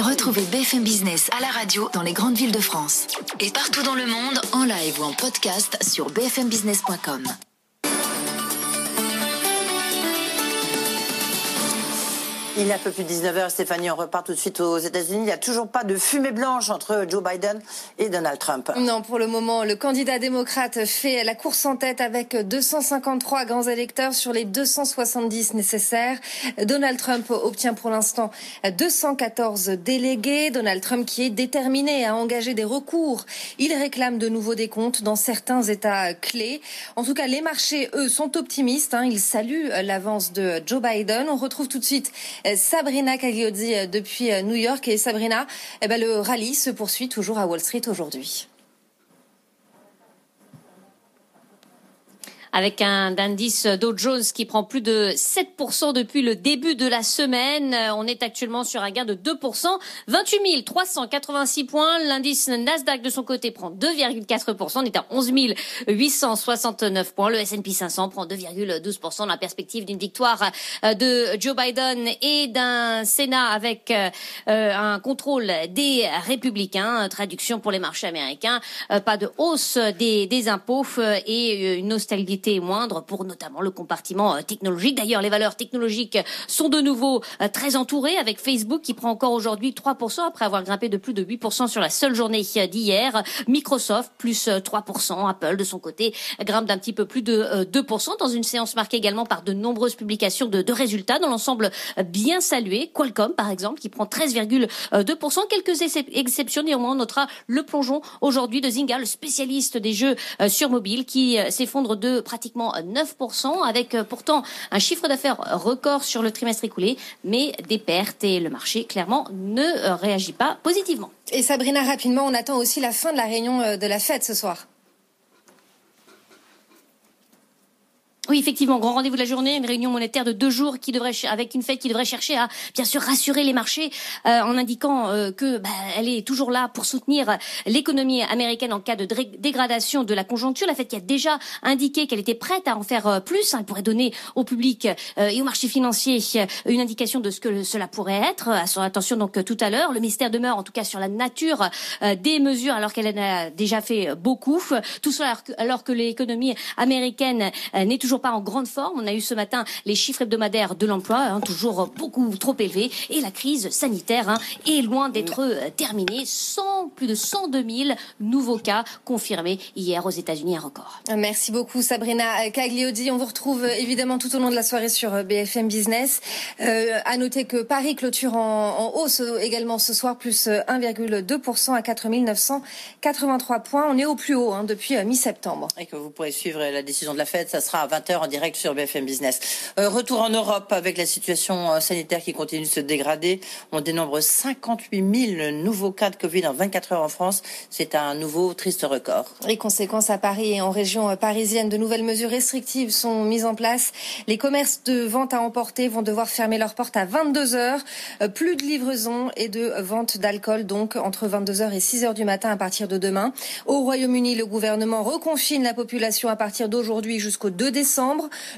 Retrouvez BFM Business à la radio dans les grandes villes de France et partout dans le monde en live ou en podcast sur bfmbusiness.com. Il est un peu plus de 19h, Stéphanie, on repart tout de suite aux États-Unis. Il n'y a toujours pas de fumée blanche entre Joe Biden et Donald Trump. Non, pour le moment, le candidat démocrate fait la course en tête avec 253 grands électeurs sur les 270 nécessaires. Donald Trump obtient pour l'instant 214 délégués. Donald Trump qui est déterminé à engager des recours. Il réclame de nouveaux décomptes dans certains États clés. En tout cas, les marchés, eux, sont optimistes. Hein. Ils saluent l'avance de Joe Biden. On retrouve tout de suite Sabrina Cagliozzi euh, depuis euh, New York. Et Sabrina, eh ben, le rallye se poursuit toujours à Wall Street aujourd'hui. Avec un indice Dow Jones qui prend plus de 7% depuis le début de la semaine. On est actuellement sur un gain de 2%, 28 386 points. L'indice Nasdaq de son côté prend 2,4%, on est à 11 869 points. Le S&P 500 prend 2,12% dans la perspective d'une victoire euh, de Joe Biden et d'un Sénat avec euh, un contrôle des républicains. Traduction pour les marchés américains, euh, pas de hausse des, des impôts et une moindre pour notamment le compartiment euh, technologique. D'ailleurs, les valeurs technologiques sont de nouveau euh, très entourées avec Facebook qui prend encore aujourd'hui 3% après avoir grimpé de plus de 8% sur la seule journée euh, d'hier. Microsoft plus 3%. Apple de son côté grimpe d'un petit peu plus de 2% dans une séance marquée également par de nombreuses publications de, de résultats dans l'ensemble bien salué. Qualcomm par exemple qui prend 13,2%. Quelques exceptions néanmoins on notera le plongeon aujourd'hui de Zynga, le spécialiste des jeux sur mobile qui s'effondre de pratiquement 9%, avec euh, pourtant un chiffre d'affaires record sur le trimestre écoulé, mais des pertes et le marché clairement ne euh, réagit pas positivement. Et Sabrina, rapidement, on attend aussi la fin de la réunion euh, de la fête ce soir. Oui, effectivement, grand rendez-vous de la journée, une réunion monétaire de deux jours qui devrait, avec une fête qui devrait chercher à bien sûr rassurer les marchés euh, en indiquant euh, que bah, elle est toujours là pour soutenir l'économie américaine en cas de dégradation de la conjoncture. La fête qui a déjà indiqué qu'elle était prête à en faire euh, plus, hein, elle pourrait donner au public et au marché financier une indication de ce que cela pourrait être. À son attention donc tout à l'heure, le mystère demeure en tout cas sur la nature des mesures alors qu'elle en a déjà fait beaucoup. Tout cela alors que l'économie américaine n'est toujours pas en grande forme. On a eu ce matin les chiffres hebdomadaires de l'emploi, hein, toujours beaucoup trop élevés, et la crise sanitaire hein, est loin d'être euh, terminée. Sans plus de 102 000 nouveaux cas confirmés hier aux États-Unis, un record. Merci beaucoup Sabrina Cagliodi. On vous retrouve euh, évidemment tout au long de la soirée sur euh, BFM Business. Euh, à noter que Paris clôture en, en hausse également ce soir, plus 1,2% à 4 983 points. On est au plus haut hein, depuis mi-septembre. Et que vous pourrez suivre la décision de la Fed, ça sera à 20h en direct sur BFM Business. Euh, retour en Europe avec la situation euh, sanitaire qui continue de se dégrader. On dénombre 58 000 nouveaux cas de Covid en 24 heures en France. C'est un nouveau triste record. Les conséquences à Paris et en région parisienne, de nouvelles mesures restrictives sont mises en place. Les commerces de vente à emporter vont devoir fermer leurs portes à 22 heures. Euh, plus de livraison et de vente d'alcool donc entre 22 heures et 6 heures du matin à partir de demain. Au Royaume-Uni, le gouvernement reconfine la population à partir d'aujourd'hui jusqu'au 2 décembre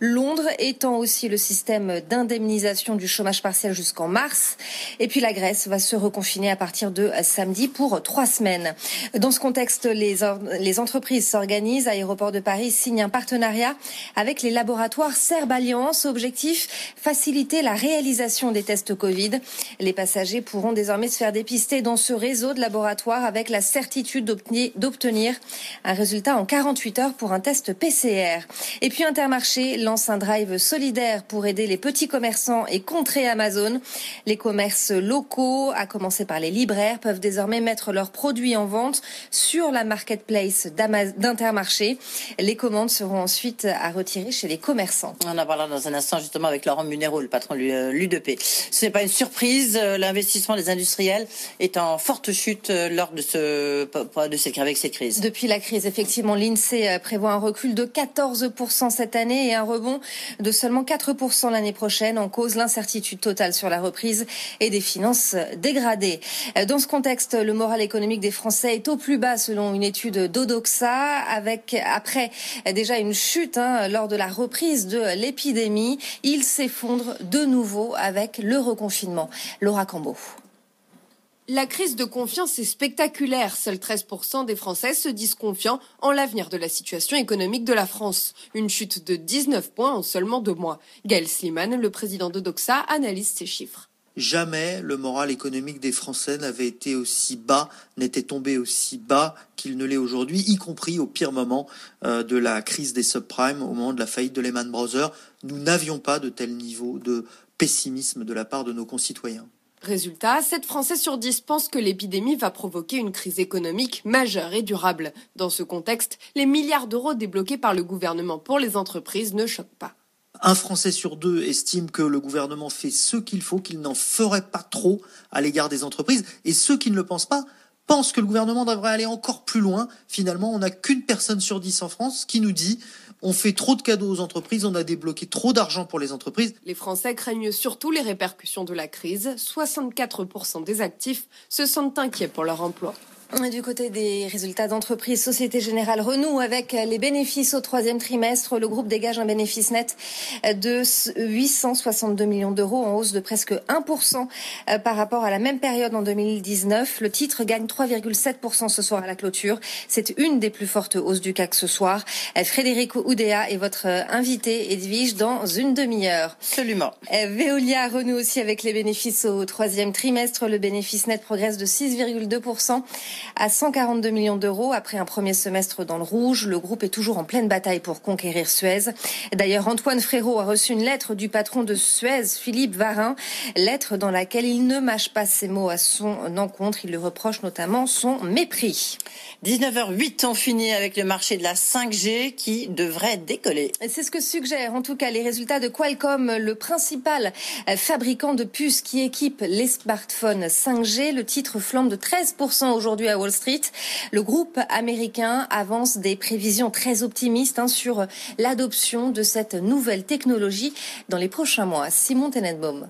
Londres étend aussi le système d'indemnisation du chômage partiel jusqu'en mars. Et puis la Grèce va se reconfiner à partir de samedi pour trois semaines. Dans ce contexte, les, les entreprises s'organisent. Aéroport de Paris signe un partenariat avec les laboratoires Serbe Alliance. Objectif, faciliter la réalisation des tests Covid. Les passagers pourront désormais se faire dépister dans ce réseau de laboratoires avec la certitude d'obtenir un résultat en 48 heures pour un test PCR. Et puis Intermarché lance un drive solidaire pour aider les petits commerçants et contrer Amazon. Les commerces locaux, à commencer par les libraires, peuvent désormais mettre leurs produits en vente sur la marketplace d'Intermarché. Les commandes seront ensuite à retirer chez les commerçants. On en parlera dans un instant justement avec Laurent Munero, le patron de l'UDP. Ce n'est pas une surprise, l'investissement des industriels est en forte chute lors de, ce, de cette, avec cette crise. Depuis la crise, effectivement, l'INSEE prévoit un recul de 14% cette année et un rebond de seulement 4% l'année prochaine en cause l'incertitude totale sur la reprise et des finances dégradées. Dans ce contexte, le moral économique des Français est au plus bas selon une étude d'Odoxa avec après déjà une chute hein, lors de la reprise de l'épidémie. Il s'effondre de nouveau avec le reconfinement. Laura Cambo. La crise de confiance est spectaculaire. Seuls 13% des Français se disent confiants en l'avenir de la situation économique de la France. Une chute de 19 points en seulement deux mois. Gaël Sliman, le président de Doxa, analyse ces chiffres. Jamais le moral économique des Français n'avait été aussi bas, n'était tombé aussi bas qu'il ne l'est aujourd'hui, y compris au pire moment euh, de la crise des subprimes, au moment de la faillite de Lehman Brothers. Nous n'avions pas de tel niveau de pessimisme de la part de nos concitoyens. Résultat, 7 Français sur 10 pensent que l'épidémie va provoquer une crise économique majeure et durable. Dans ce contexte, les milliards d'euros débloqués par le gouvernement pour les entreprises ne choquent pas. Un Français sur deux estime que le gouvernement fait ce qu'il faut, qu'il n'en ferait pas trop à l'égard des entreprises. Et ceux qui ne le pensent pas pensent que le gouvernement devrait aller encore plus loin. Finalement, on n'a qu'une personne sur dix en France qui nous dit on fait trop de cadeaux aux entreprises, on a débloqué trop d'argent pour les entreprises. Les Français craignent surtout les répercussions de la crise. 64% des actifs se sentent inquiets pour leur emploi. Du côté des résultats d'entreprise, Société Générale renoue avec les bénéfices au troisième trimestre. Le groupe dégage un bénéfice net de 862 millions d'euros en hausse de presque 1% euh, par rapport à la même période en 2019. Le titre gagne 3,7% ce soir à la clôture. C'est une des plus fortes hausses du CAC ce soir. Euh, Frédéric Oudéa est votre invité, Edwige, dans une demi-heure. Absolument. Euh, Veolia renoue aussi avec les bénéfices au troisième trimestre. Le bénéfice net progresse de 6,2% à 142 millions d'euros après un premier semestre dans le rouge. Le groupe est toujours en pleine bataille pour conquérir Suez. D'ailleurs, Antoine Frérot a reçu une lettre du patron de Suez, Philippe Varin, lettre dans laquelle il ne mâche pas ses mots à son encontre. Il lui reproche notamment son mépris. 19h08, on finit avec le marché de la 5G qui devrait décoller. C'est ce que suggèrent en tout cas les résultats de Qualcomm, le principal fabricant de puces qui équipe les smartphones 5G. Le titre flambe de 13% aujourd'hui à Wall Street. Le groupe américain avance des prévisions très optimistes hein, sur l'adoption de cette nouvelle technologie dans les prochains mois. Simon Tenenbaum.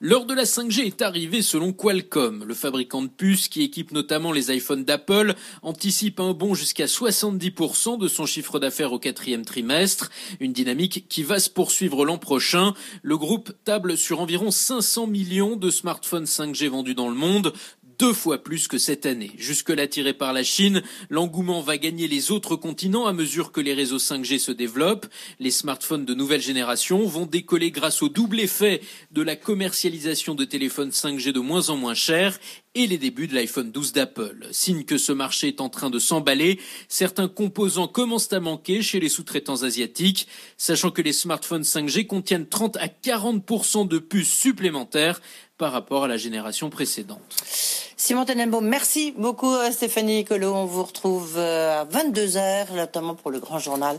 L'heure de la 5G est arrivée selon Qualcomm. Le fabricant de puces qui équipe notamment les iPhones d'Apple anticipe un bond jusqu'à 70% de son chiffre d'affaires au quatrième trimestre. Une dynamique qui va se poursuivre l'an prochain. Le groupe table sur environ 500 millions de smartphones 5G vendus dans le monde, deux fois plus que cette année. Jusque-là tiré par la Chine, l'engouement va gagner les autres continents à mesure que les réseaux 5G se développent. Les smartphones de nouvelle génération vont décoller grâce au double effet de la commercialisation de téléphones 5G de moins en moins chers et les débuts de l'iPhone 12 d'Apple. Signe que ce marché est en train de s'emballer, certains composants commencent à manquer chez les sous-traitants asiatiques, sachant que les smartphones 5G contiennent 30 à 40% de puces supplémentaires par rapport à la génération précédente. Simon Tenenbaum, merci beaucoup euh, Stéphanie Nicolo. On vous retrouve euh, à 22h, notamment pour le grand journal.